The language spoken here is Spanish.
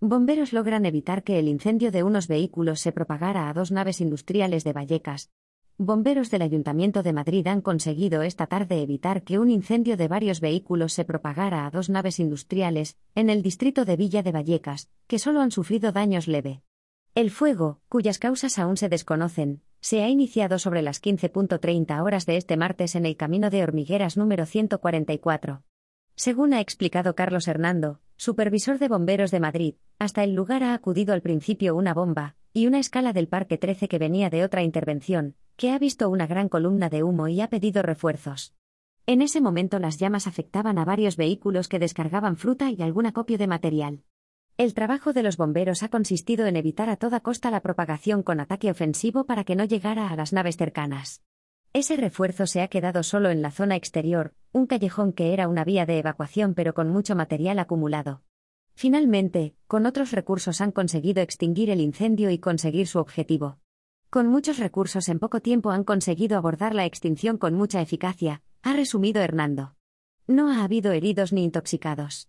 Bomberos logran evitar que el incendio de unos vehículos se propagara a dos naves industriales de Vallecas. Bomberos del Ayuntamiento de Madrid han conseguido esta tarde evitar que un incendio de varios vehículos se propagara a dos naves industriales, en el distrito de Villa de Vallecas, que solo han sufrido daños leve. El fuego, cuyas causas aún se desconocen, se ha iniciado sobre las 15.30 horas de este martes en el camino de hormigueras número 144. Según ha explicado Carlos Hernando, supervisor de bomberos de Madrid, hasta el lugar ha acudido al principio una bomba, y una escala del Parque 13 que venía de otra intervención, que ha visto una gran columna de humo y ha pedido refuerzos. En ese momento las llamas afectaban a varios vehículos que descargaban fruta y algún acopio de material. El trabajo de los bomberos ha consistido en evitar a toda costa la propagación con ataque ofensivo para que no llegara a las naves cercanas. Ese refuerzo se ha quedado solo en la zona exterior, un callejón que era una vía de evacuación pero con mucho material acumulado. Finalmente, con otros recursos han conseguido extinguir el incendio y conseguir su objetivo. Con muchos recursos en poco tiempo han conseguido abordar la extinción con mucha eficacia, ha resumido Hernando. No ha habido heridos ni intoxicados.